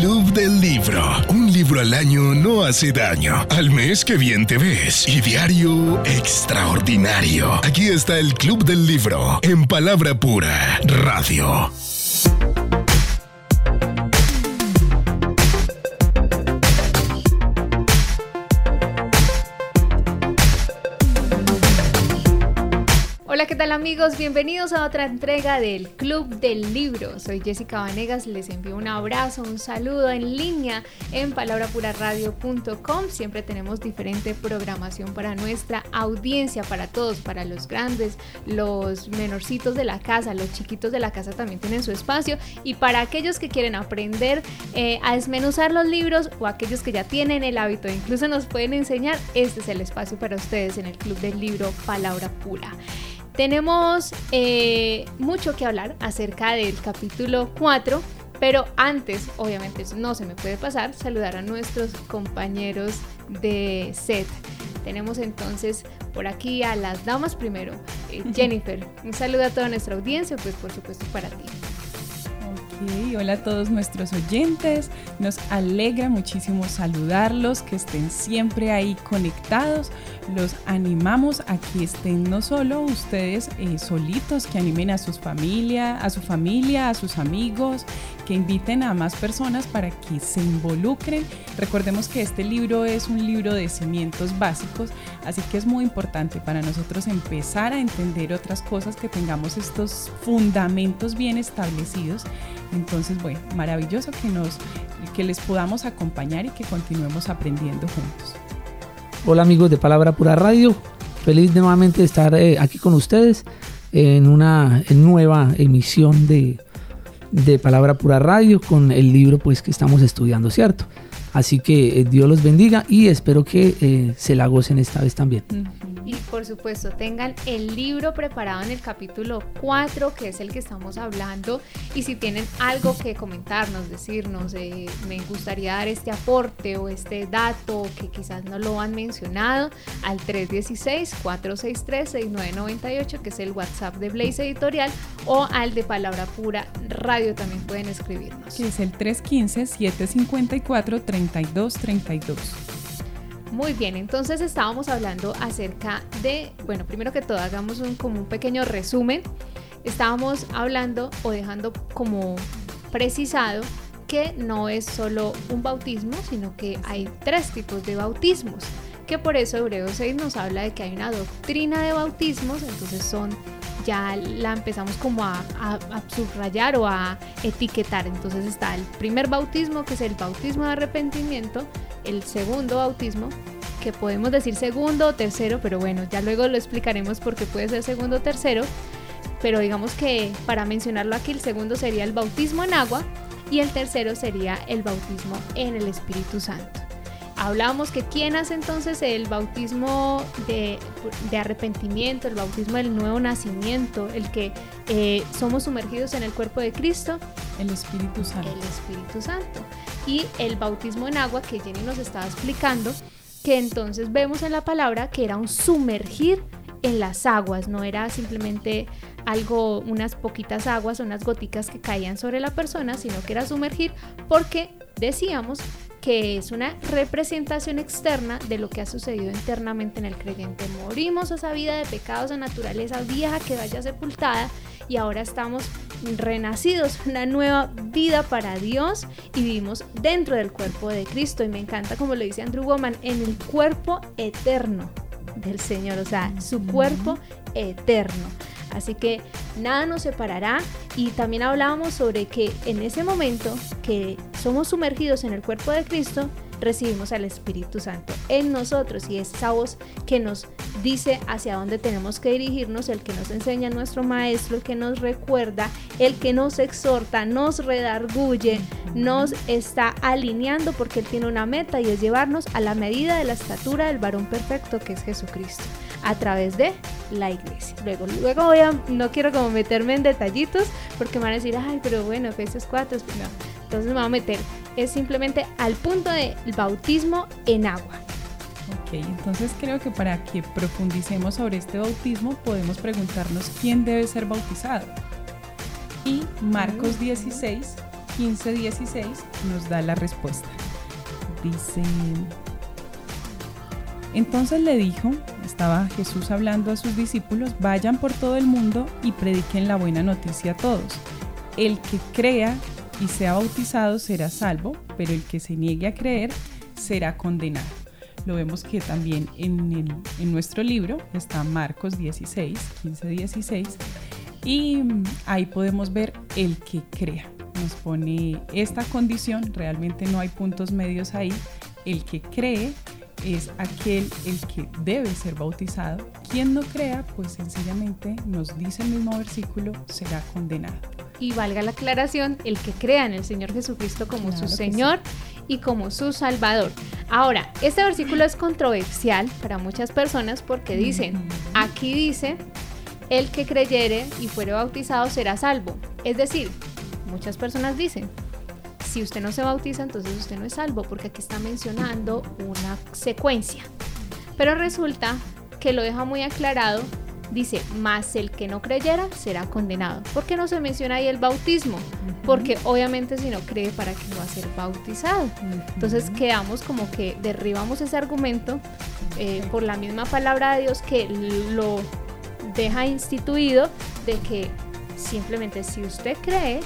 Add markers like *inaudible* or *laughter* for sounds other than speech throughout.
Club del Libro. Un libro al año no hace daño. Al mes que bien te ves. Y diario extraordinario. Aquí está el Club del Libro. En palabra pura. Radio. Amigos? Bienvenidos a otra entrega del Club del Libro. Soy Jessica Vanegas, les envío un abrazo, un saludo en línea en palabrapuraradio.com. Siempre tenemos diferente programación para nuestra audiencia, para todos, para los grandes, los menorcitos de la casa, los chiquitos de la casa también tienen su espacio y para aquellos que quieren aprender eh, a desmenuzar los libros o aquellos que ya tienen el hábito, incluso nos pueden enseñar, este es el espacio para ustedes en el Club del Libro Palabra Pura. Tenemos eh, mucho que hablar acerca del capítulo 4, pero antes, obviamente, no se me puede pasar, saludar a nuestros compañeros de set. Tenemos entonces por aquí a las damas primero. Eh, Jennifer, un saludo a toda nuestra audiencia, pues por supuesto para ti hola a todos nuestros oyentes. Nos alegra muchísimo saludarlos, que estén siempre ahí conectados. Los animamos a que estén no solo ustedes eh, solitos, que animen a sus familia, a su familia, a sus amigos, que inviten a más personas para que se involucren. Recordemos que este libro es un libro de cimientos básicos, así que es muy importante para nosotros empezar a entender otras cosas, que tengamos estos fundamentos bien establecidos. Entonces, bueno, maravilloso que nos que les podamos acompañar y que continuemos aprendiendo juntos. Hola amigos de Palabra Pura Radio, feliz de nuevamente estar eh, aquí con ustedes en una nueva emisión de de Palabra Pura Radio con el libro pues que estamos estudiando, ¿cierto? Así que eh, Dios los bendiga y espero que eh, se la gocen esta vez también. Y por supuesto, tengan el libro preparado en el capítulo 4, que es el que estamos hablando. Y si tienen algo que comentarnos, decirnos, eh, me gustaría dar este aporte o este dato que quizás no lo han mencionado, al 316-463-6998, que es el WhatsApp de Blaze Editorial, o al de Palabra Pura Radio también pueden escribirnos. Que es el 315-754-3232. Muy bien, entonces estábamos hablando acerca de, bueno, primero que todo hagamos un, como un pequeño resumen. Estábamos hablando o dejando como precisado que no es solo un bautismo, sino que hay tres tipos de bautismos, que por eso Hebreos 6 nos habla de que hay una doctrina de bautismos, entonces son ya la empezamos como a, subrayar o a etiquetar. Entonces está el primer bautismo, que es el bautismo de arrepentimiento, el segundo bautismo, que podemos decir segundo o tercero, pero bueno, ya luego lo explicaremos porque puede ser segundo o tercero. Pero digamos que para mencionarlo aquí, el segundo sería el bautismo en agua y el tercero sería el bautismo en el Espíritu Santo. Hablábamos que quién hace entonces el bautismo de, arrepentimiento, el bautismo del nuevo nacimiento, el que eh, somos sumergidos en el cuerpo de Cristo. El Espíritu Santo. El Espíritu Santo. Y el bautismo en agua que Jenny nos estaba explicando, que entonces vemos en la palabra que era un sumergir en las aguas, no era simplemente algo, unas poquitas aguas, unas goticas que caían sobre la persona, sino que era sumergir porque decíamos que es una representación externa de lo que ha sucedido internamente en el creyente. Morimos a esa vida de pecados, a naturaleza vieja que vaya sepultada y ahora estamos renacidos, una nueva vida para Dios y vivimos dentro del cuerpo de Cristo. Y me encanta como lo dice Andrew Woman, en el cuerpo eterno del Señor, o sea, su cuerpo eterno. Así que nada nos separará. Y también hablábamos sobre que en ese momento que somos sumergidos en el cuerpo de Cristo, recibimos al Espíritu Santo en nosotros. Y es esa voz que nos dice hacia dónde tenemos que dirigirnos, el que nos enseña nuestro Maestro, el que nos recuerda, el que nos exhorta, nos redarguye, nos está alineando porque Él tiene una meta y es llevarnos a la medida de la estatura del varón perfecto que es Jesucristo a través de la iglesia. Luego, luego voy a, no quiero como meterme en detallitos porque me van a decir, ay, pero bueno, Efesios 4, pues no. entonces me voy a meter, es simplemente al punto del bautismo en agua. Ok, entonces creo que para que profundicemos sobre este bautismo podemos preguntarnos quién debe ser bautizado. Y Marcos 16, 15, 16 nos da la respuesta. Dice, entonces le dijo, estaba Jesús hablando a sus discípulos, vayan por todo el mundo y prediquen la buena noticia a todos. El que crea y sea bautizado será salvo, pero el que se niegue a creer será condenado. Lo vemos que también en, en nuestro libro está Marcos 16, 15, 16, y ahí podemos ver el que crea. Nos pone esta condición, realmente no hay puntos medios ahí. El que cree es aquel el que debe ser bautizado. Quien no crea, pues sencillamente nos dice el mismo versículo, será condenado. Y valga la aclaración, el que crea en el Señor Jesucristo como su Señor y como su Salvador. Ahora, este versículo es controversial para muchas personas porque dicen, aquí dice, el que creyere y fuere bautizado será salvo. Es decir, muchas personas dicen, si usted no se bautiza, entonces usted no es salvo, porque aquí está mencionando una secuencia. Pero resulta que lo deja muy aclarado, dice, más el que no creyera será condenado. ¿Por qué no se menciona ahí el bautismo? Porque obviamente si no cree, ¿para qué va a ser bautizado? Entonces quedamos como que derribamos ese argumento eh, por la misma palabra de Dios que lo deja instituido de que simplemente si usted cree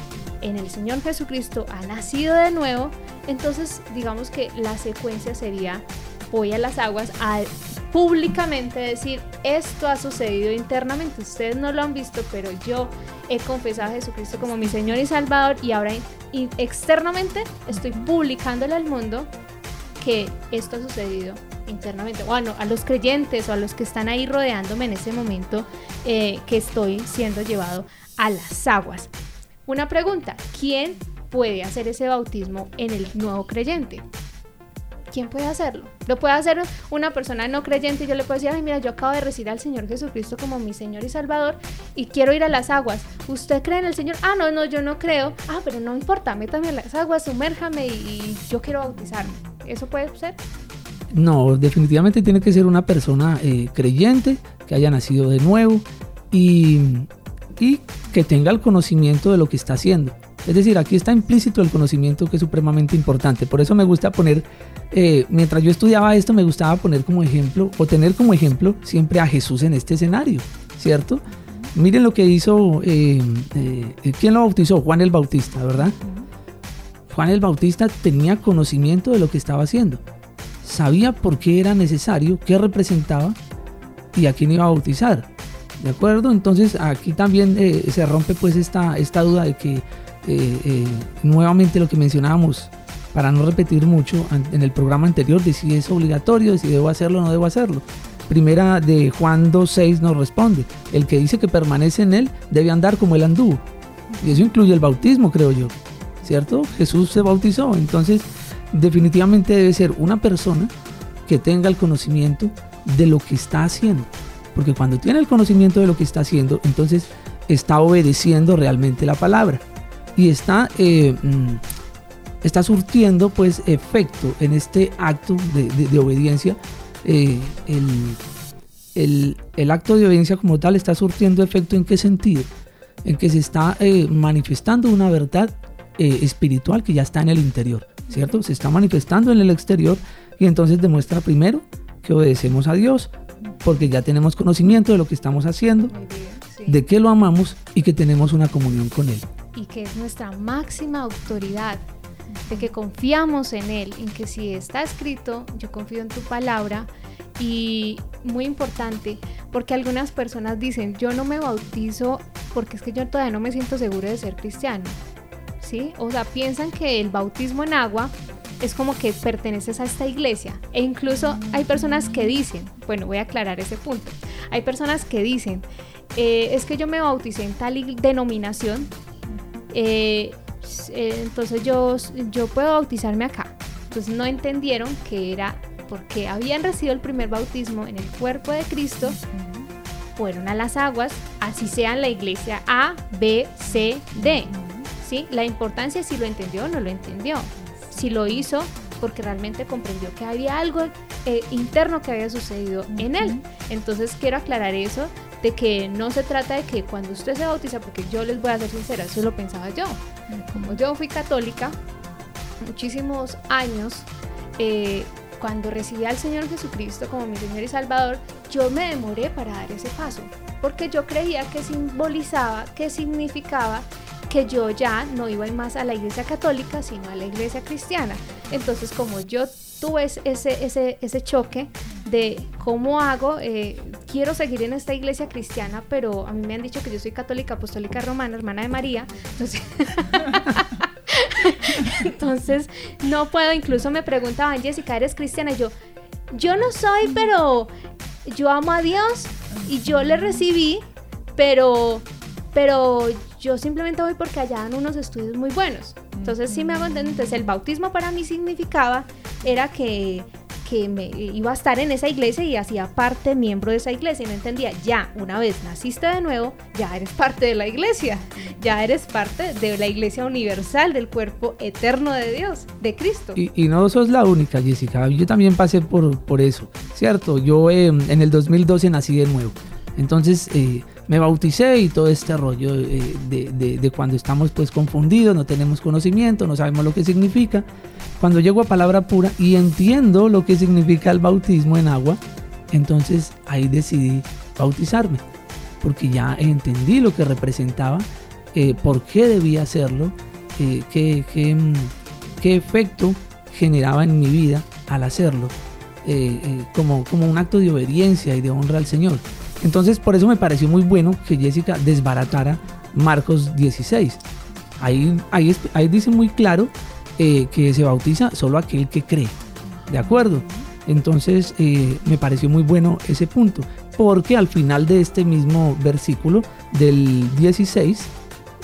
en el Señor Jesucristo, ha nacido de nuevo, entonces digamos que la secuencia sería voy a las aguas a públicamente decir esto ha sucedido internamente, ustedes no lo han visto, pero yo he confesado a Jesucristo como mi Señor y Salvador y ahora externamente estoy publicándole al mundo que esto ha sucedido internamente, bueno, a los creyentes o a los que están ahí rodeándome en ese momento eh, que estoy siendo llevado a las aguas. Una pregunta, ¿quién puede hacer ese bautismo en el nuevo creyente? ¿Quién puede hacerlo? Lo puede hacer una persona no creyente yo le puedo decir, ay, mira, yo acabo de recibir al Señor Jesucristo como mi Señor y Salvador y quiero ir a las aguas. ¿Usted cree en el Señor? Ah, no, no, yo no creo. Ah, pero no importa, métame a las aguas, sumérjame y, yo quiero bautizarme. ¿Eso puede ser? No, definitivamente tiene que ser una persona eh, creyente, que haya nacido de nuevo y, y que tenga el conocimiento de lo que está haciendo. Es decir, aquí está implícito el conocimiento que es supremamente importante. Por eso me gusta poner, eh, mientras yo estudiaba esto, me gustaba poner como ejemplo o tener como ejemplo siempre a Jesús en este escenario, ¿cierto? Miren lo que hizo, eh, ¿quién lo bautizó? Juan el Bautista, ¿verdad? Juan el Bautista tenía conocimiento de lo que estaba haciendo sabía por qué era necesario, qué representaba y a quién iba a bautizar. ¿De acuerdo? Entonces aquí también eh, se rompe pues esta, esta duda de que eh, eh, nuevamente lo que mencionábamos, para no repetir mucho en el programa anterior, de si es obligatorio, de si debo hacerlo o no debo hacerlo. Primera de Juan 2.6 nos responde, el que dice que permanece en él debe andar como él anduvo. Y eso incluye el bautismo, creo yo. ¿Cierto? Jesús se bautizó, entonces definitivamente debe ser una persona que tenga el conocimiento de lo que está haciendo. Porque cuando tiene el conocimiento de lo que está haciendo, entonces está obedeciendo realmente la palabra. Y está, eh, mm, está surtiendo pues efecto en este acto de, obediencia. Eh, el, acto de obediencia como tal está surtiendo efecto en qué sentido? En que se está eh, manifestando una verdad espiritual que ya está en el interior. ¿cierto? Se está manifestando en el exterior y entonces demuestra primero que obedecemos a Dios, porque ya tenemos conocimiento de lo que estamos haciendo, de que lo amamos y que tenemos una comunión con Él. Y que es nuestra máxima autoridad, de que confiamos en Él, en que si está escrito, yo confío en tu palabra. Y muy importante, porque algunas personas dicen, yo no me bautizo porque es que yo todavía no me siento seguro de ser cristiano. ¿sí? O sea, piensan que el bautismo en agua es como que perteneces a esta iglesia. E incluso hay personas que dicen, bueno, voy a aclarar ese punto. Hay personas que dicen, eh, es que yo me bauticé en tal denominación, eh, eh, entonces yo, yo puedo bautizarme acá. Entonces no entendieron que era porque habían recibido el primer bautismo en el cuerpo de Cristo, fueron a las aguas, así sea la iglesia A, B, C, D. ¿sí? La importancia si lo entendió o no lo entendió. Si lo hizo porque realmente comprendió que había algo eh, interno que había sucedido en él. Entonces quiero aclarar eso de que no se trata de que cuando usted se bautiza, porque yo les voy a ser sincera, eso lo pensaba yo. Como yo fui católica muchísimos años, eh, cuando recibí al Señor Jesucristo como mi Señor y Salvador, yo me demoré para dar ese paso, porque yo creía que simbolizaba, que significaba que yo ya no iba más a la iglesia católica, sino a la iglesia cristiana. Entonces, como yo tuve ese, ese, ese choque de cómo hago, eh, quiero seguir en esta iglesia cristiana, pero a mí me han dicho que yo soy católica apostólica romana, hermana de María, entonces... *laughs* no puedo, incluso me preguntaban, Jessica, ¿eres cristiana? Yo, yo no soy, pero yo amo a Dios y yo le recibí, pero, pero yo simplemente voy porque allá dan unos estudios muy buenos. Entonces sí me hago entender, entonces el bautismo para mí significaba, era que que me iba a estar en esa iglesia y hacía parte miembro de esa iglesia y no entendía, ya, una vez naciste de nuevo, ya eres parte de la iglesia, ya eres parte de la iglesia universal, del cuerpo eterno de Dios, de Cristo. Y, no sos la única, Jessica, yo también pasé por, por eso, ¿cierto? Yo eh, en el 2012 nací de nuevo, entonces... Eh, me bauticé y todo este rollo eh, de, cuando estamos pues confundidos, no tenemos conocimiento, no sabemos lo que significa. Cuando llego a palabra pura y entiendo lo que significa el bautismo en agua, entonces ahí decidí bautizarme, porque ya entendí lo que representaba, eh, por qué debía hacerlo, eh, qué, qué, mm, qué, efecto generaba en mi vida al hacerlo, como, como un acto de obediencia y de honra al Señor. Entonces, por eso me pareció muy bueno que Jessica desbaratara Marcos 16. Ahí, ahí, ahí dice muy claro eh, que se bautiza solo aquel que cree. ¿De acuerdo? Entonces, eh, me pareció muy bueno ese punto. Porque al final de este mismo versículo del 16,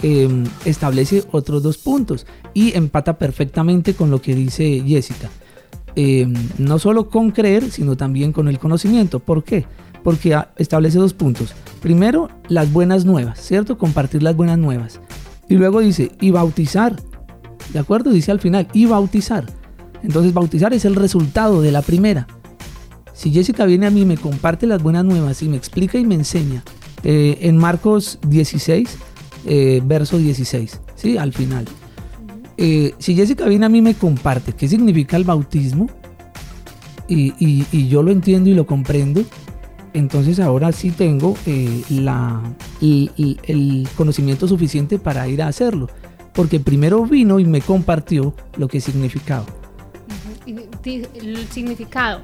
em, establece otros dos puntos y empata perfectamente con lo que dice Jessica. Em, no solo con creer, sino también con el conocimiento. ¿Por qué? Porque establece dos puntos. Primero, las buenas nuevas, ¿cierto? Compartir las buenas nuevas. Y luego dice, y bautizar. ¿De acuerdo? Dice al final, y bautizar. Entonces, bautizar es el resultado de la primera. Si Jessica viene a mí, me comparte las buenas nuevas y me explica y me enseña eh, en Marcos 16, eh, verso 16, ¿sí? Al final. Eh, si Jessica viene a mí, me comparte qué significa el bautismo y, y yo lo entiendo y lo comprendo, entonces ahora sí tengo eh, la, el, conocimiento suficiente para ir a hacerlo, porque primero vino y me compartió lo que significaba. Significado.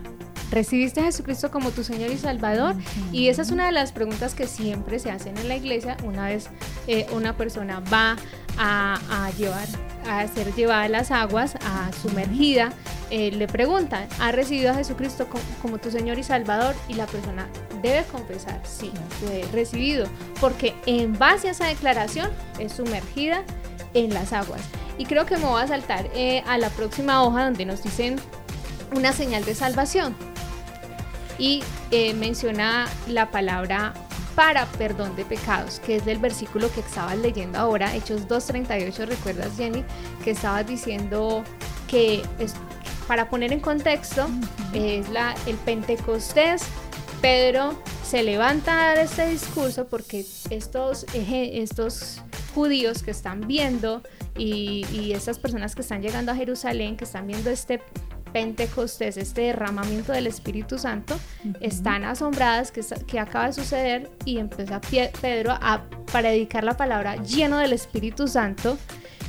¿Recibiste a Jesucristo como tu Señor y Salvador? Y esa es una de las preguntas que siempre se hacen en la iglesia una vez eh, una persona va a, llevar, a ser llevada a las aguas, a sumergida. Eh, le preguntan, ¿ha recibido a Jesucristo como, tu Señor y Salvador? Y la persona debe confesar, sí, lo he recibido, porque en base a esa declaración es sumergida en las aguas. Y creo que me voy a saltar eh, a la próxima hoja donde nos dicen una señal de salvación y eh, menciona la palabra para perdón de pecados, que es del versículo que estabas leyendo ahora, Hechos 2.38, recuerdas Jenny, que estabas diciendo que es, para poner en contexto, es la, el Pentecostés, Pedro se levanta a dar este discurso porque estos, estos judíos que están viendo y, y estas personas que están llegando a Jerusalén, que están viendo este Pentecostés, este derramamiento del Espíritu Santo, están asombradas que, que acaba de suceder y empieza Pedro a predicar la palabra lleno del Espíritu Santo.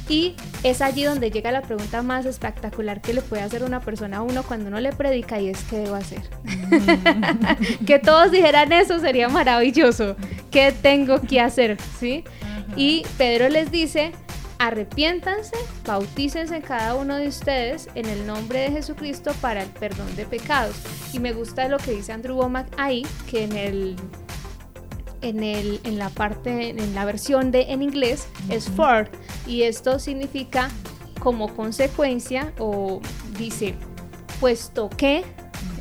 Y es allí donde llega la pregunta más espectacular que le puede hacer una persona a uno cuando uno le predica y es ¿qué debo hacer? Mm. *laughs* que todos dijeran eso sería maravilloso. ¿Qué tengo que hacer? ¿Sí? Y Pedro les dice, arrepiéntanse, bautícense cada uno de ustedes en el nombre de Jesucristo para el perdón de pecados. Y me gusta lo que dice Andrew Womack ahí, que en el en, el, en la parte, en la versión de en inglés es for, y esto significa como consecuencia o dice puesto que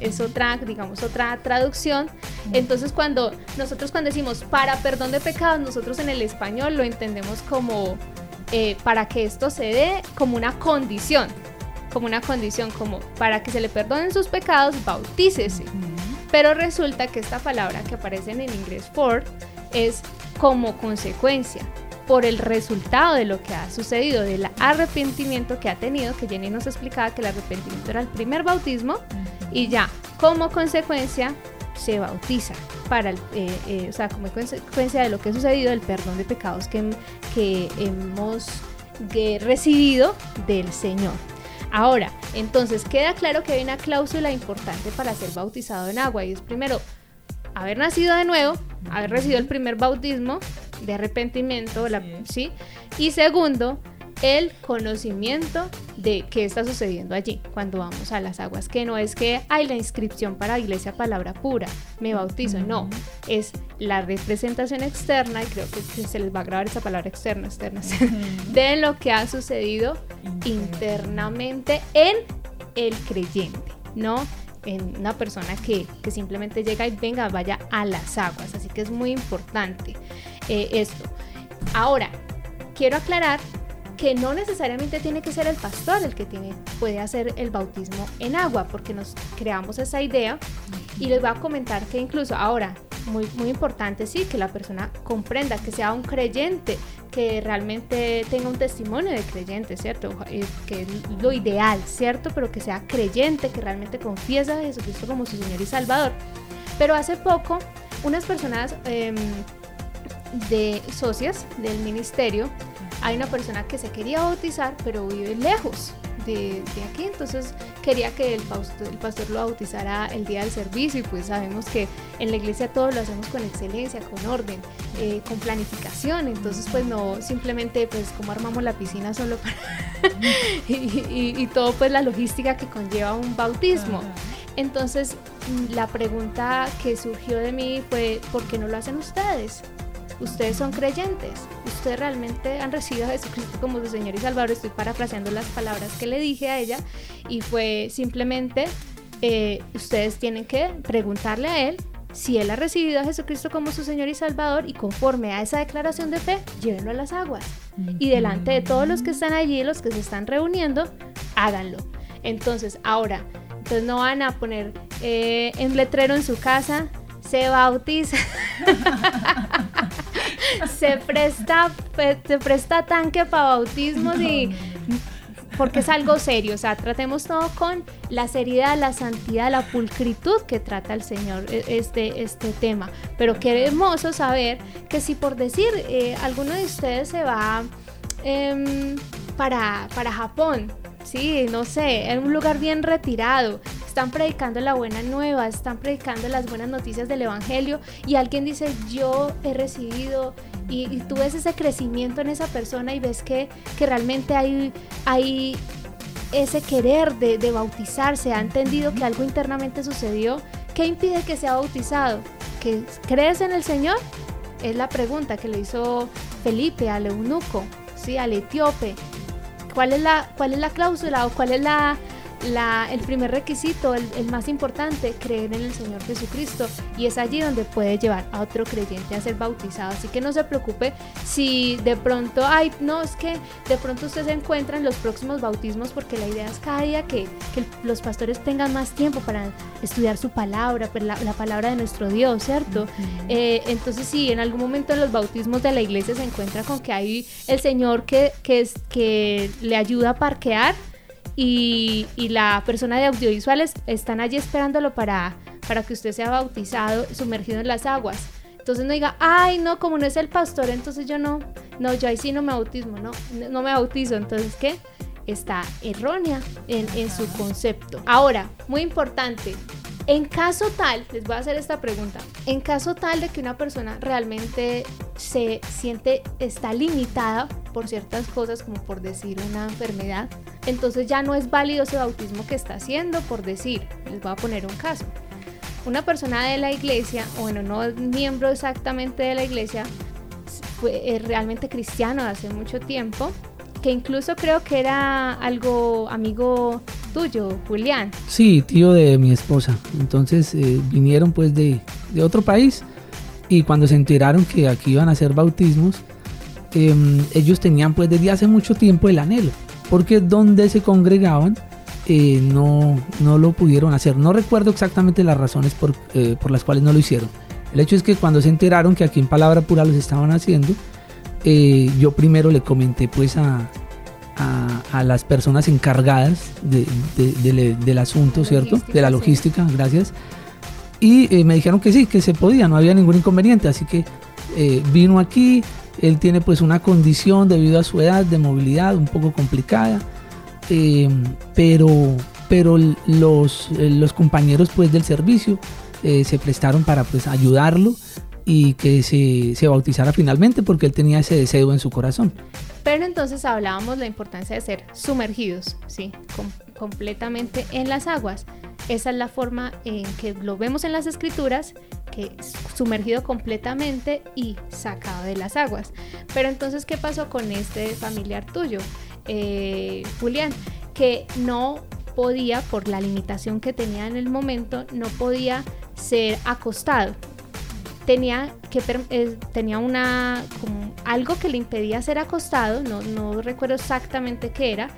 es otra, digamos, otra traducción. Entonces, cuando nosotros cuando decimos para perdón de pecados, nosotros en el español lo entendemos como eh, para que esto se dé como una condición, como una condición, como para que se le perdonen sus pecados, bautícese. Pero resulta que esta palabra que aparece en el inglés for es como consecuencia por el resultado de lo que ha sucedido, del arrepentimiento que ha tenido, que Jenny nos explicaba que el arrepentimiento era el primer bautismo y ya como consecuencia se bautiza para el, eh, eh, o sea, como consecuencia de lo que ha sucedido, el perdón de pecados que, que hemos recibido del Señor. Ahora, entonces queda claro que hay una cláusula importante para ser bautizado en agua y es primero haber nacido de nuevo, haber recibido el primer bautismo de arrepentimiento, ¿sí? Y segundo, el conocimiento de qué está sucediendo allí. Cuando vamos a las aguas, que no es que hay la inscripción para iglesia palabra pura, me bautizo, no, es la representación externa, y creo que, se les va a grabar esa palabra externa, externa, *laughs* de lo que ha sucedido internamente en el creyente, ¿no? En una persona que, simplemente llega y venga, vaya a las aguas, así que es muy importante eh, esto. Ahora, quiero aclarar que no necesariamente tiene que ser el pastor el que tiene, puede hacer el bautismo en agua, porque nos creamos esa idea y les voy a comentar que incluso ahora, muy, muy importante, sí, que la persona comprenda, que sea un creyente, que realmente tenga un testimonio de creyente, ¿cierto? Eh, que es lo ideal, ¿cierto? Pero que sea creyente, que realmente confiesa a Jesucristo como su Señor y Salvador. Pero hace poco, unas personas em, de socias del ministerio hay una persona que se quería bautizar, pero vive lejos de, aquí, entonces quería que el pastor, el pastor, lo bautizara el día del servicio y pues sabemos que en la iglesia todo lo hacemos con excelencia, con orden, eh, con planificación, entonces pues no simplemente pues como armamos la piscina solo para... *laughs* y, todo pues la logística que conlleva un bautismo. Entonces la pregunta que surgió de mí fue, ¿por qué no lo hacen ustedes? Ustedes son creyentes, ustedes realmente han recibido a Jesucristo como su Señor y Salvador. Estoy parafraseando las palabras que le dije a ella y fue simplemente, eh, ustedes tienen que preguntarle a Él si Él ha recibido a Jesucristo como su Señor y Salvador y conforme a esa declaración de fe, llévenlo a las aguas. Y delante de todos los que están allí, los que se están reuniendo, háganlo. Entonces, ahora, entonces no van a poner eh, un letrero en su casa, se bautiza. *laughs* se presta, se presta tanque para bautismos y porque es algo serio, o sea, tratemos todo con la seriedad, la santidad, la pulcritud que trata el Señor e, este, este tema. Pero qué hermoso saber que si por decir eh, alguno de ustedes se va em, para, para Japón, sí, no sé, en un lugar bien retirado, están predicando la buena nueva, están predicando las buenas noticias del Evangelio y alguien dice, yo he recibido y, tú ves ese crecimiento en esa persona y ves que, que realmente hay, hay ese querer de, bautizarse, ha entendido que algo internamente sucedió, ¿qué impide que sea bautizado? ¿Que crees en el Señor? Es la pregunta que le hizo Felipe al eunuco, ¿sí? al etíope. ¿Cuál es la, cuál es la cláusula o cuál es la, el primer requisito, el, más importante, creer en el Señor Jesucristo. Y es allí donde puede llevar a otro creyente a ser bautizado. Así que no se preocupe si de pronto, ay, no, es que de pronto usted se encuentra en los próximos bautismos porque la idea es cada día que, los pastores tengan más tiempo para estudiar su palabra, la, la palabra de nuestro Dios, ¿cierto? Eh, entonces si en algún momento en los bautismos de la iglesia se encuentra con que hay el Señor que, que, es, que le ayuda a parquear, y, la persona de audiovisuales están allí esperándolo para, para que usted sea bautizado, sumergido en las aguas. Entonces no diga, ay, no, como no es el pastor, entonces yo no, no, yo ahí sí no me bautismo, no, no me bautizo. Entonces, ¿qué? Está errónea en, su concepto. Ahora, muy importante, en caso tal, les voy a hacer esta pregunta, en caso tal de que una persona realmente se siente, está limitada por ciertas cosas, como por decir una enfermedad, entonces ya no es válido ese bautismo que está haciendo, por decir, les voy a poner un caso. Una persona de la iglesia, bueno, no es miembro exactamente de la iglesia, fue realmente cristiano hace mucho tiempo, incluso creo que era algo amigo tuyo, Julián. Sí, tío de mi esposa. Entonces eh, vinieron pues de, de, otro país y cuando se enteraron que aquí iban a hacer bautismos, em, ellos tenían pues desde hace mucho tiempo el anhelo, porque donde se congregaban eh, no, no lo pudieron hacer. No recuerdo exactamente las razones por, eh, por las cuales no lo hicieron. El hecho es que cuando se enteraron que aquí en Palabra Pura los estaban haciendo, eh, yo primero le comenté pues a, a, a las personas encargadas de- de- de- del asunto, ¿cierto? Logística, De la sí. logística, gracias. Y eh, me dijeron que sí, que se podía, no había ningún inconveniente. Así que eh, vino aquí, él tiene pues una condición debido a su edad de movilidad un poco complicada, pero, pero los, los compañeros pues del servicio se prestaron para pues ayudarlo y que se, se bautizara finalmente porque él tenía ese deseo en su corazón. Pero entonces hablábamos la importancia de ser sumergidos, sí, com- completamente en las aguas. Esa es la forma en que lo vemos en las escrituras, que es sumergido completamente y sacado de las aguas. Pero entonces, ¿qué pasó con este familiar tuyo, eh, Julián? Que no podía, por la limitación que tenía en el momento, no podía ser acostado tenía que eh, tenía una algo que le impedía ser acostado, no, no recuerdo exactamente qué era,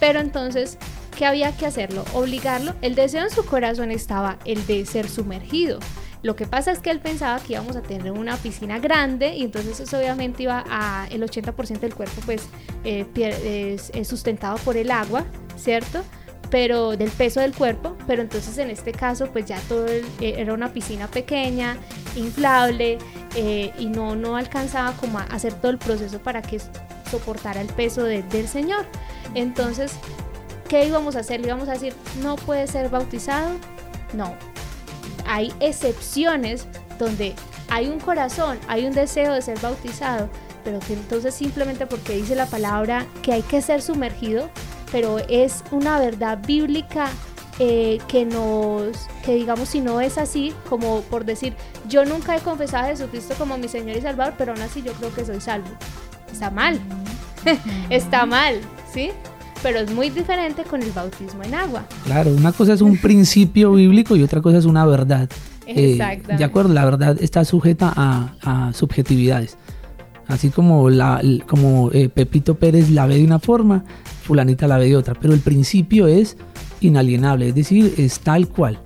pero entonces ¿qué había que hacerlo? Obligarlo. El deseo en su corazón estaba el de ser sumergido. Lo que pasa es que él pensaba que íbamos a tener una piscina grande y entonces obviamente iba a el 80% del cuerpo pues eh, sustentado por el agua, ¿cierto? Pero del peso del cuerpo, pero entonces en este caso pues ya todo el- eh, era una piscina pequeña, inflable eh, y no, no alcanzaba como a hacer todo el proceso para que soportara el peso de- del Señor. Entonces, ¿qué íbamos a hacer? Le íbamos a decir, no puede ser bautizado. No, hay excepciones donde hay un corazón, hay un deseo de ser bautizado, pero que entonces simplemente porque dice la palabra que hay que ser sumergido, pero es una verdad bíblica eh, que nos, que digamos si no es así, como por decir, yo nunca he confesado a Jesucristo como mi Señor y Salvador, pero aún así yo creo que soy salvo. Está mal, *laughs* está mal, ¿sí? Pero es muy diferente con el bautismo en agua. Claro, una cosa es un *laughs* principio bíblico y otra cosa es una verdad. Eh, Exactamente. de acuerdo, la verdad está sujeta a, a subjetividades. Así como, la, como eh, Pepito Pérez la ve de una forma, fulanita la ve de otra. Pero el principio es inalienable, es decir, es tal cual.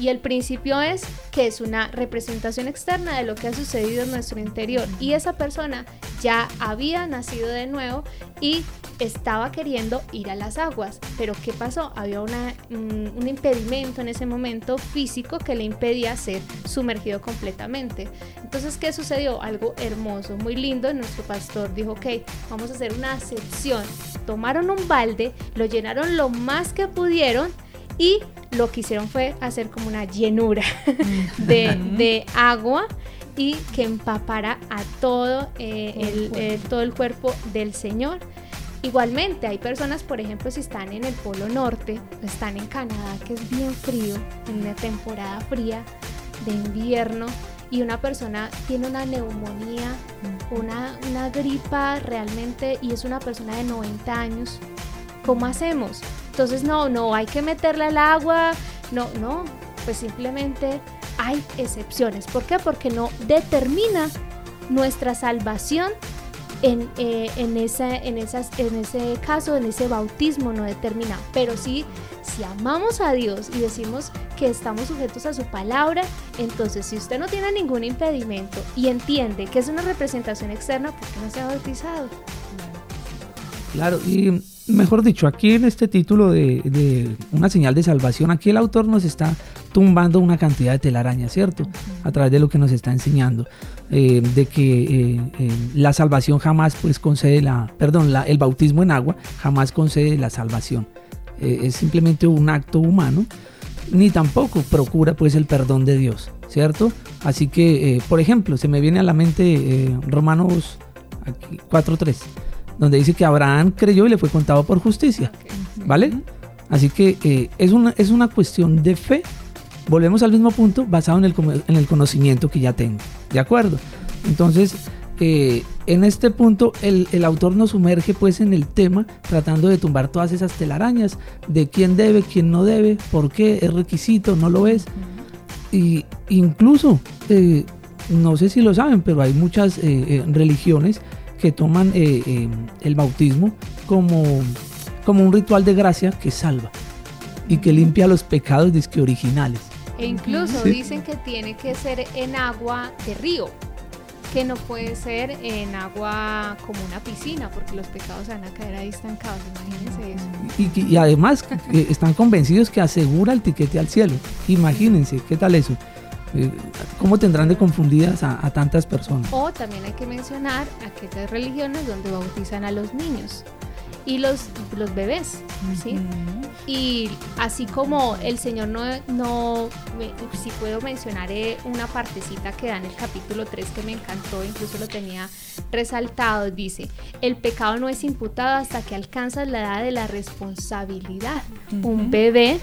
Y el principio es que es una representación externa de lo que ha sucedido en nuestro interior. Y esa persona ya había nacido de nuevo y estaba queriendo ir a las aguas. Pero ¿qué pasó? Había una, mm, un impedimento en ese momento físico que le impedía ser sumergido completamente. Entonces, ¿qué sucedió? Algo hermoso, muy lindo. Nuestro pastor dijo, ok, vamos a hacer una acepción. Tomaron un balde, lo llenaron lo más que pudieron y lo que hicieron fue hacer como una llenura de, de agua y que empapara a todo, eh, el el, cuerpo. eh, todo el cuerpo del Señor. Igualmente, hay personas, por ejemplo, si están en el Polo Norte, están en Canadá, que es bien frío, en una temporada fría de invierno, y una persona tiene una neumonía, una, una gripa realmente, y es una persona de 90 años, ¿cómo hacemos? Entonces, no, no, hay que meterle al agua, no, no, pues simplemente hay excepciones. ¿Por qué? Porque no determina nuestra salvación en, eh, en, en, esas, en ese caso, en ese bautismo no determina. Pero sí, si amamos a Dios y decimos que estamos sujetos a su palabra, entonces si usted no tiene ningún impedimento y entiende que es una representación externa, ¿por qué no se ha bautizado? Claro, y mejor dicho, aquí en este título de, de una señal de salvación, aquí el autor nos está tumbando una cantidad de telarañas, ¿cierto? A través de lo que nos está enseñando, eh, de que eh, eh, la salvación jamás pues concede la, perdón, la- el bautismo en agua jamás concede la salvación. Es simplemente un acto humano, ni tampoco procura pues el perdón de Dios, ¿cierto? Así que, por ejemplo, se me viene a la mente Romanos aquí, 4.3, donde dice que Abraham creyó y le fue contado por justicia, ¿vale? Así que eh, es, una, es una cuestión de fe. Volvemos al mismo punto basado en el, en el conocimiento que ya tengo, ¿de acuerdo? Entonces, eh, en este punto el, el autor nos sumerge pues en el tema tratando de tumbar todas esas telarañas de quién debe, quién no debe, por qué, es requisito, no lo es. Y incluso, eh, no sé si lo saben, pero hay muchas religiones que toman eh, eh, el bautismo como, como un ritual de gracia que salva. y que limpia los pecados disque originales. E incluso dicen que tiene que ser en agua de río, que no puede ser en agua como una piscina, porque los pecados van a caer ahí estancados, imagínense eso. Y, y además están convencidos que asegura el tiquete al cielo. Imagínense, ¿qué tal eso? Eh, ¿Cómo tendrán de confundidas a, a, tantas personas? O también hay que mencionar aquellas religiones donde bautizan a los niños y los, los bebés, ¿sí? Y así como el Señor no, no si puedo mencionar eh, una partecita que da en el capítulo 3 que me encantó, incluso lo tenía resaltado, dice, el pecado no es imputado hasta que alcanzas la edad de la responsabilidad. Un bebé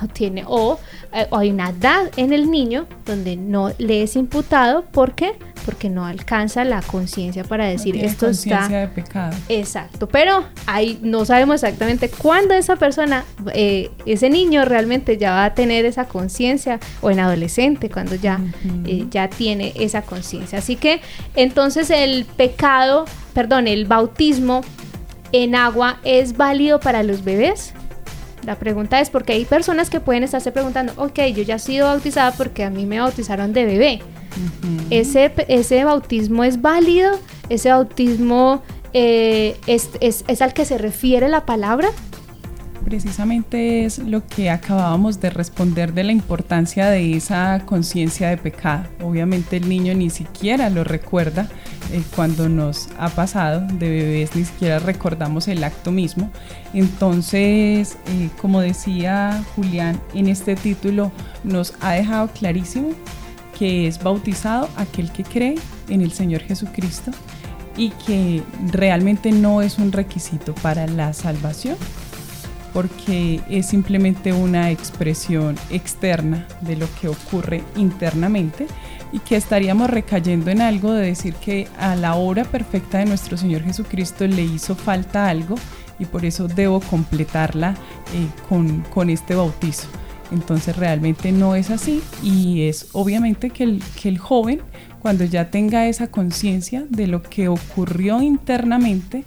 no tiene, o, eh, o, hay una edad en el niño donde no le es imputado, ¿por qué? Porque no alcanza la conciencia para decir no esto está... de pecado. Exacto, pero ahí no sabemos exactamente cuándo esa persona, eh, ese niño realmente ya va a tener esa conciencia, o en adolescente, cuando ya, uh -huh. eh, ya tiene esa conciencia. Así que entonces el pecado, perdón, el bautismo en agua es válido para los bebés. La pregunta es porque hay personas que pueden estarse preguntando, ok, yo ya he sido bautizada porque a mí me bautizaron de bebé. Uh -huh. ese, ese bautismo es válido, ese bautismo eh, es, es, es, al que se refiere la palabra. Precisamente es lo que acabábamos de responder de la importancia de esa conciencia de pecado. Obviamente el niño ni siquiera lo recuerda eh, cuando nos ha pasado, de bebés ni siquiera recordamos el acto mismo. Entonces, eh, como decía Julián, en este título nos ha dejado clarísimo que es bautizado aquel que cree en el Señor Jesucristo y que realmente no es un requisito para la salvación porque es simplemente una expresión externa de lo que ocurre internamente y que estaríamos recayendo en algo de decir que a la obra perfecta de nuestro Señor Jesucristo le hizo falta algo y por eso debo completarla eh, con, con, este bautizo. Entonces realmente no es así y es obviamente que el, que el joven cuando ya tenga esa conciencia de lo que ocurrió internamente,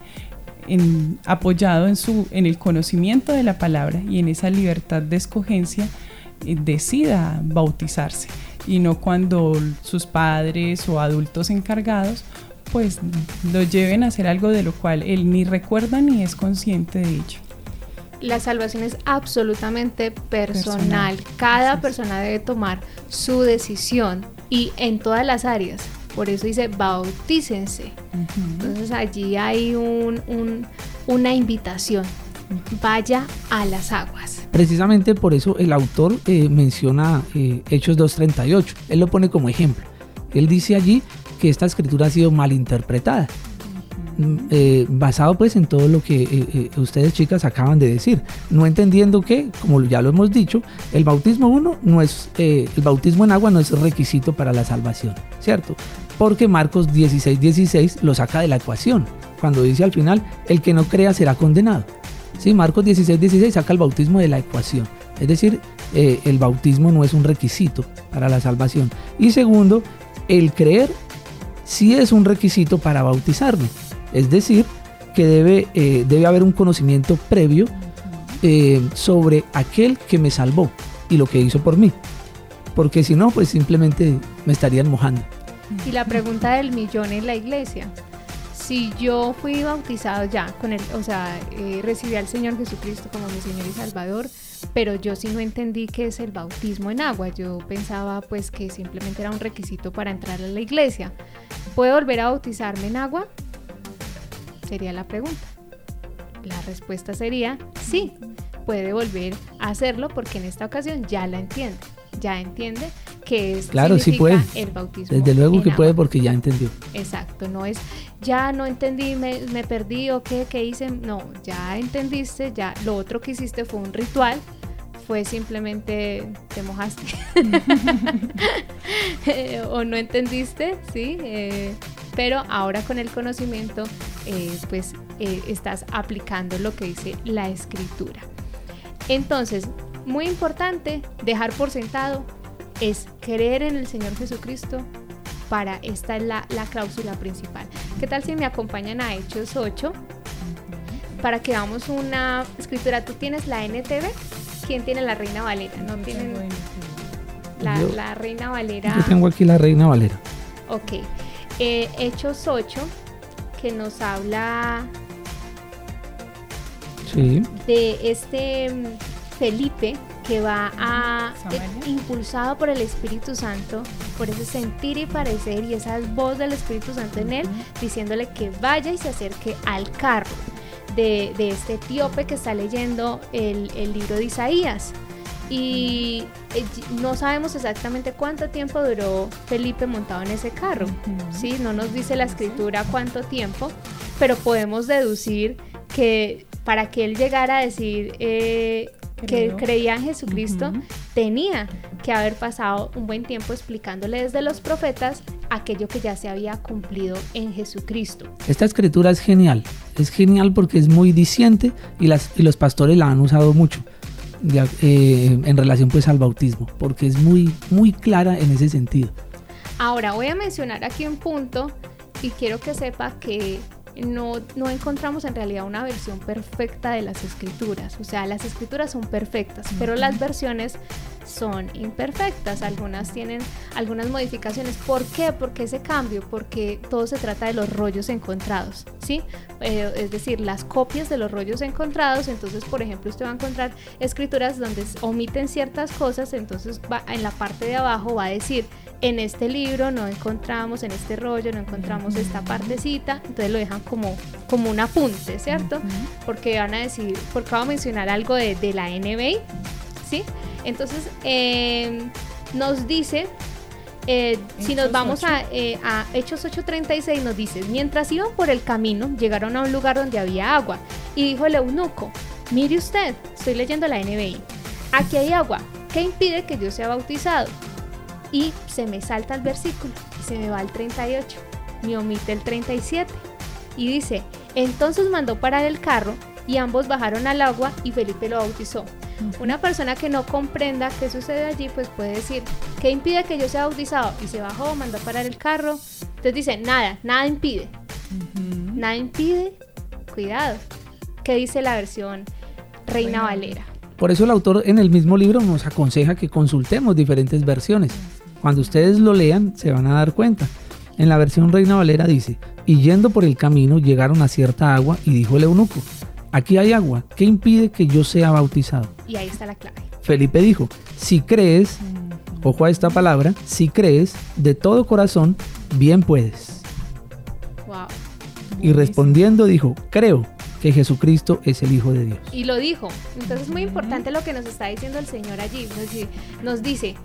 en, apoyado en, su, en el conocimiento de la palabra y en esa libertad de escogencia, eh, decida bautizarse y no cuando sus padres o adultos encargados pues lo lleven a hacer algo de lo cual él ni recuerda ni es consciente de ello. La salvación es absolutamente personal. personal. Cada sí. persona debe tomar su decisión y en todas las áreas. Por eso dice bautícense. Uh -huh. Entonces allí hay un, un, una invitación. Vaya a las aguas. Precisamente por eso el autor eh, menciona eh, Hechos 2.38. Él lo pone como ejemplo. Él dice allí que esta escritura ha sido mal interpretada. Eh, basado pues en todo lo que eh, eh, ustedes chicas acaban de decir, no entendiendo que, como ya lo hemos dicho, el bautismo uno no es, el bautismo en agua no es requisito para la salvación, ¿cierto? Porque Marcos 16, 16 lo saca de la ecuación, cuando dice al final, el que no crea será condenado. Sí, Marcos 16, 16 saca el bautismo de la ecuación, es decir, el bautismo no es un requisito para la salvación. Y segundo, el creer sí es un requisito para bautizarme. Es decir, que debe, eh, debe haber un conocimiento previo eh, sobre aquel que me salvó y lo que hizo por mí. Porque si no, pues simplemente me estarían mojando. Y la pregunta del millón en la iglesia. Si yo fui bautizado ya con él, o sea, eh, recibí al Señor Jesucristo como mi Señor y Salvador, pero yo sí no entendí qué es el bautismo en agua. Yo pensaba pues que simplemente era un requisito para entrar a la iglesia. ¿Puedo volver a bautizarme en agua? Sería la pregunta. La respuesta sería sí, puede volver a hacerlo porque en esta ocasión ya la entiende. Ya entiende que es claro, sí puede. el bautismo. Desde luego que agua. puede porque ya entendió. Exacto, no es ya no entendí, me, me perdí o qué, qué hice. No, ya entendiste, ya lo otro que hiciste fue un ritual, fue simplemente te mojaste *laughs* o no entendiste, ¿sí? Eh, pero ahora con el conocimiento, eh, pues eh, estás aplicando lo que dice la escritura. Entonces, muy importante, dejar por sentado es creer en el Señor Jesucristo. Para esta es la, la cláusula principal. ¿Qué tal si me acompañan a Hechos 8? Para que hagamos una escritura. ¿Tú tienes la NTV? ¿Quién tiene la Reina Valera? No tienen la, Yo- la Reina Valera. Yo tengo aquí la Reina Valera. Ok. Eh, Hechos 8, que nos habla Sí. de este mm, Felipe que va a eh, impulsado por el Espíritu Santo, por ese sentir y parecer y esa voz del Espíritu Santo en él, diciéndole que vaya y se acerque al carro de, de este etíope que está leyendo el, el libro de Isaías. Y eh, no sabemos exactamente cuánto tiempo duró Felipe montado en ese carro. ¿sí? No nos dice la escritura cuánto tiempo, pero podemos deducir que para que él llegara a decir eh, que creía en Jesucristo, tenía que haber pasado un buen tiempo explicándole desde los profetas aquello que ya se había cumplido en Jesucristo. Esta escritura es genial. Es genial porque es muy diciente y, las, y los pastores la han usado mucho de- eh, en relación pues al bautismo, porque es muy, muy clara en ese sentido. Ahora voy a mencionar aquí un punto y quiero que sepa que no, no encontramos en realidad una versión perfecta de las escrituras. O sea, las escrituras son perfectas, pero las versiones son imperfectas. Algunas tienen algunas modificaciones. ¿Por qué? Porque ese cambio, porque todo se trata de los rollos encontrados, ¿sí? Eh, es decir, las copias de los rollos encontrados. Entonces, por ejemplo, usted va a encontrar escrituras donde omiten ciertas cosas. Entonces, va, en la parte de abajo va a decir, en este libro no encontramos, en este rollo no encontramos esta partecita. Entonces lo dejan como, como un apunte, ¿cierto? Porque van a decir, porque va a mencionar algo de, de la NBA, ¿sí? Entonces, eh, nos dice, eh, si nos vamos 8. a, eh, a Hechos 8:36, nos dice, mientras iban por el camino, llegaron a un lugar donde había agua. Y dijo el eunuco, mire usted, estoy leyendo la NBA, aquí hay agua, ¿qué impide que yo sea bautizado? Y se me salta el versículo y se me va al 38, me omite el 37. Y dice, entonces mandó parar el carro y ambos bajaron al agua y Felipe lo bautizó. Una persona que no comprenda qué sucede allí, pues puede decir, ¿qué impide que yo sea bautizado? Y se bajó, mandó parar el carro. Entonces dice, nada, nada impide. Nada impide, cuidado. ¿Qué dice la versión Reina Reina Valera? Por eso el autor en el mismo libro nos aconseja que consultemos diferentes versiones. Cuando ustedes lo lean se van a dar cuenta. En la versión Reina Valera dice, y yendo por el camino llegaron a cierta agua y dijo el eunuco, aquí hay agua, ¿qué impide que yo sea bautizado? Y ahí está la clave. Felipe dijo, si crees, ojo a esta palabra, si crees de todo corazón, bien puedes. Wow. Y respondiendo dijo, creo que Jesucristo es el Hijo de Dios. Y lo dijo. Entonces es muy importante lo que nos está diciendo el Señor allí. Nos dice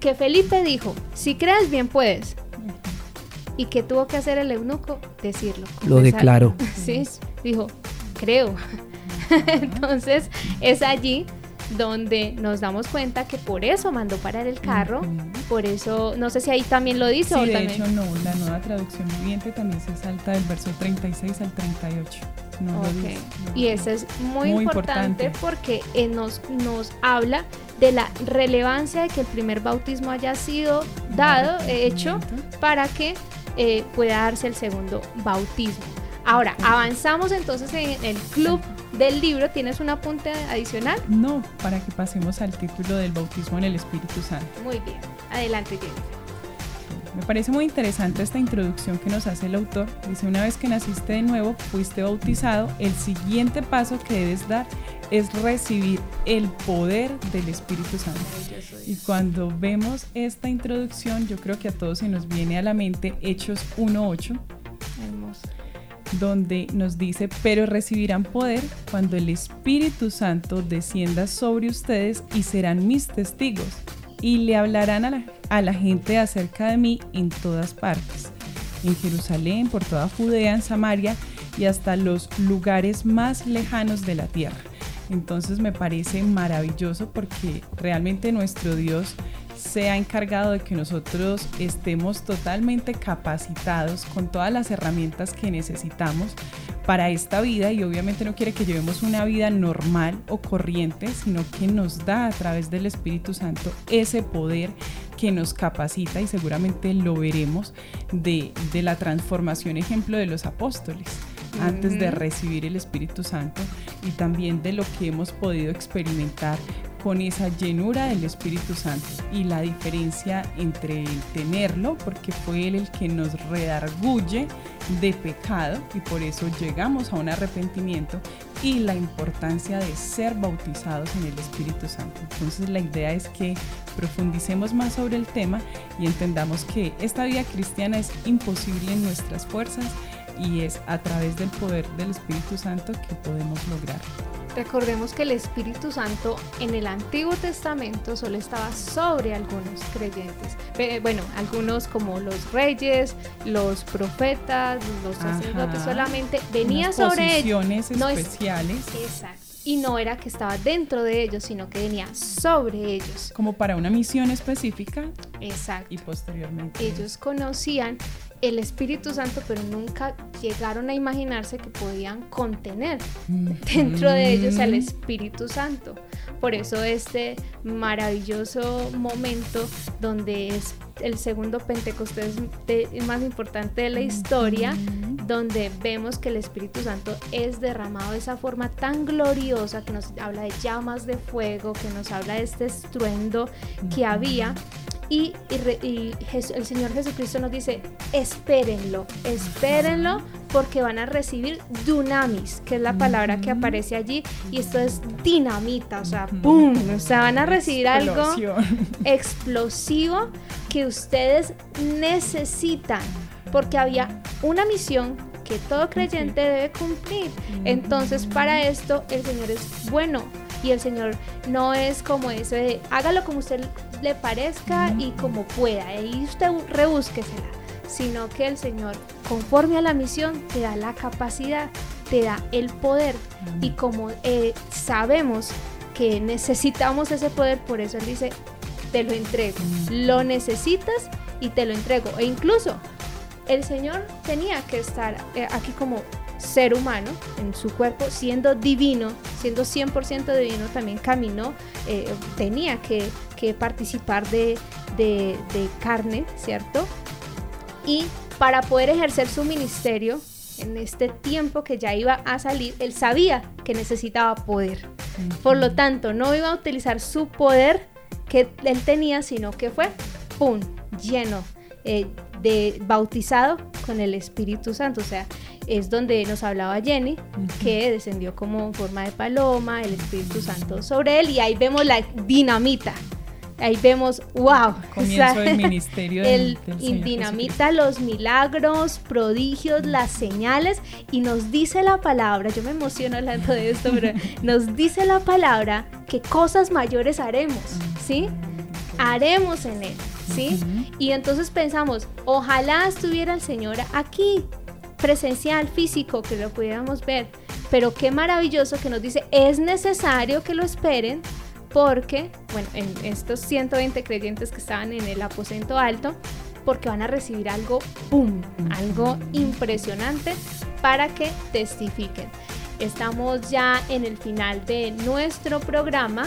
que Felipe dijo, si crees bien puedes. ¿Y qué tuvo que hacer el eunuco? Decirlo. Lo declaró. *laughs* Sí, dijo, creo. *laughs* Entonces es allí donde nos damos cuenta que por eso mandó parar el carro, por eso, no sé si ahí también lo dice Sí, o de también... hecho no, la nueva traducción viviente también se salta del verso 36 al 38. No lo Ok. dice, no Y lo eso es muy, Muy importante, importante. porque eh, nos, nos habla de la relevancia de que el primer bautismo haya sido dado, hecho, para que eh, pueda darse el segundo bautismo. Ahora, avanzamos entonces en el club del libro. ¿Tienes un apunte adicional? No, para que pasemos al título del bautismo en el Espíritu Santo. Muy bien. Adelante, Jennifer. Me parece muy interesante esta introducción que nos hace el autor. Dice, una vez que naciste de nuevo, fuiste bautizado, el siguiente paso que debes dar es recibir el poder del Espíritu Santo. Y cuando vemos esta introducción, yo creo que a todos se nos viene a la mente Hechos 1.8, Hermoso. Donde nos dice, pero recibirán poder cuando el Espíritu Santo descienda sobre ustedes y serán mis testigos y le hablarán a la, a la gente acerca de mí en todas partes, en Jerusalén, por toda Judea, en Samaria y hasta los lugares más lejanos de la tierra. Entonces me parece maravilloso porque realmente nuestro Dios se ha encargado de que nosotros estemos totalmente capacitados con todas las herramientas que necesitamos para esta vida y obviamente no quiere que llevemos una vida normal o corriente, sino que nos da a través del Espíritu Santo ese poder que nos capacita y seguramente lo veremos de, de la transformación ejemplo de los apóstoles antes de recibir el Espíritu Santo y también de lo que hemos podido experimentar con esa llenura del Espíritu Santo. Y la diferencia entre el tenerlo, porque fue Él el que nos redarguye de pecado y por eso llegamos a un arrepentimiento y la importancia de ser bautizados en el Espíritu Santo. Entonces la idea es que profundicemos más sobre el tema y entendamos que esta vida cristiana es imposible en nuestras fuerzas y es a través del poder del Espíritu Santo que podemos lograrlo. Recordemos que el Espíritu Santo en el Antiguo Testamento solo estaba sobre algunos creyentes. Bueno, algunos como los reyes, los profetas, los sacerdotes solamente venía sobre ellos. especiales. exacto. Y no era que estaba dentro de ellos, sino que venía sobre ellos. Como para una misión específica. Exacto. Y posteriormente. Ellos conocían el Espíritu Santo, pero nunca llegaron a imaginarse que podían contener dentro de ellos al Espíritu Santo. Por eso este maravilloso momento donde es el segundo Pentecostés más importante de la historia, donde vemos que el Espíritu Santo es derramado de esa forma tan gloriosa que nos habla de llamas de fuego, que nos habla de este estruendo que había y, el Señor Jesucristo nos dice, espérenlo, espérenlo porque van a recibir dunamis, que es la palabra que aparece allí, y esto es dinamita, o sea, ¡pum! O sea, van a recibir algo *laughs* explosivo que ustedes necesitan, porque había una misión que todo creyente debe cumplir. Entonces, para esto, el Señor es bueno y el Señor no es como eso de hágalo como usted le parezca y como pueda, y usted rebúsquesela, sino que el Señor, conforme a la misión, te da la capacidad, te da el poder, y como eh, sabemos que necesitamos ese poder, por eso Él dice, te lo entrego, lo necesitas y te lo entrego, e incluso el Señor tenía que estar eh, aquí como ser humano en su cuerpo, siendo divino, siendo 100% divino, también caminó, eh, tenía que, participar de, de, carne, ¿cierto? Y para poder ejercer su ministerio, en este tiempo que ya iba a salir, él sabía que necesitaba poder. Por lo tanto, no iba a utilizar su poder que él tenía, sino que fue, ¡pum!, lleno, eh, de bautizado con el Espíritu Santo. O sea, es donde nos hablaba Jenny, que descendió como en forma de paloma, el Espíritu Santo sobre él, y ahí vemos la dinamita. Ahí vemos, wow, comienzo del *laughs* ministerio el dinamita los milagros, prodigios, las señales y nos dice la palabra, yo me emociono hablando de esto, pero *laughs* nos dice la palabra que cosas mayores haremos, ¿sí? Haremos en él, ¿sí? Y entonces pensamos, ojalá estuviera el Señor aquí, presencial, físico, que lo pudiéramos ver. Pero qué maravilloso que nos dice, es necesario que lo esperen porque, bueno, en estos 120 creyentes que estaban en el aposento alto, porque van a recibir algo, ¡pum!, algo impresionante para que testifiquen. Estamos ya en el final de nuestro programa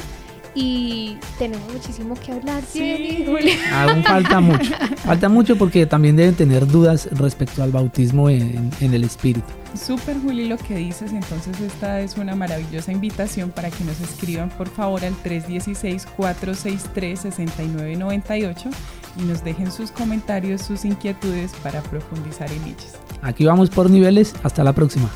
y tenemos muchísimo que hablar, sí. Aún falta mucho, falta mucho porque también deben tener dudas respecto al bautismo en, el Espíritu. Súper Juli lo que dices, entonces esta es una maravillosa invitación para que nos escriban por favor al 316-463-6998 y nos dejen sus comentarios, sus inquietudes para profundizar en ellas. Aquí vamos por niveles, hasta la próxima.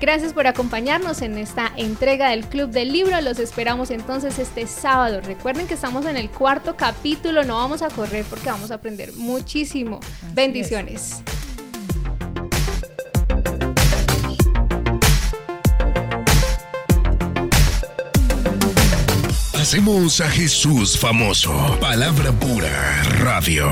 Gracias por acompañarnos en esta entrega del Club del Libro. Los esperamos entonces este sábado. Recuerden que estamos en el cuarto capítulo. No vamos a correr porque vamos a aprender muchísimo. Bendiciones. Hacemos a Jesús famoso. Palabra pura, radio.